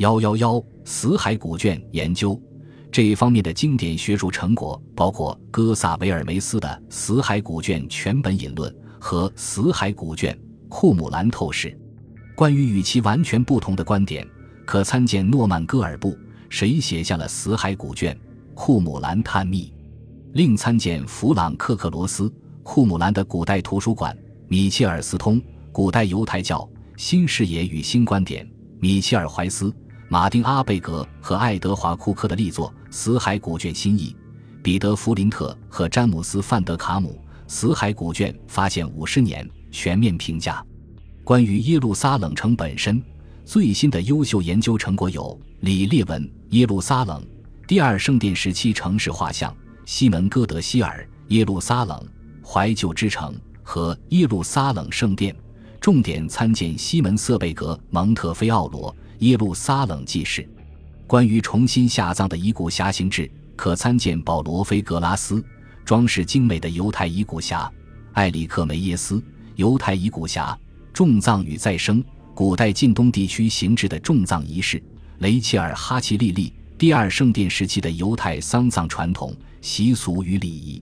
幺幺幺死海古卷研究这一方面的经典学术成果，包括哥萨维尔梅斯的《死海古卷全本引论》和《死海古卷库姆兰透视》。关于与其完全不同的观点，可参见诺曼戈尔布谁写下了《死海古卷库姆兰探秘》，另参见弗朗克克罗斯库姆兰的古代图书馆，米切尔斯通古代犹太教新视野与新观点。米切尔·怀斯、马丁·阿贝格和爱德华·库克的力作《死海古卷新译》，彼得·弗林特和詹姆斯·范德卡姆《死海古卷发现五十年》全面评价。关于耶路撒冷城本身，最新的优秀研究成果有李列文《耶路撒冷第二圣殿时期城市画像》、西门·戈德希尔《耶路撒冷怀旧之城》和《耶路撒冷圣殿》。重点参见西门瑟贝格、蒙特菲奥罗《耶路撒冷记事》。关于重新下葬的遗骨匣形制，可参见保罗·菲格拉斯《装饰精美的犹太遗骨匣》，艾里克·梅耶斯《犹太遗骨匣：重葬与再生：古代近东地区形制的重葬仪式》，雷切尔·哈奇利利《第二圣殿时期的犹太丧葬传统、习俗与礼仪》。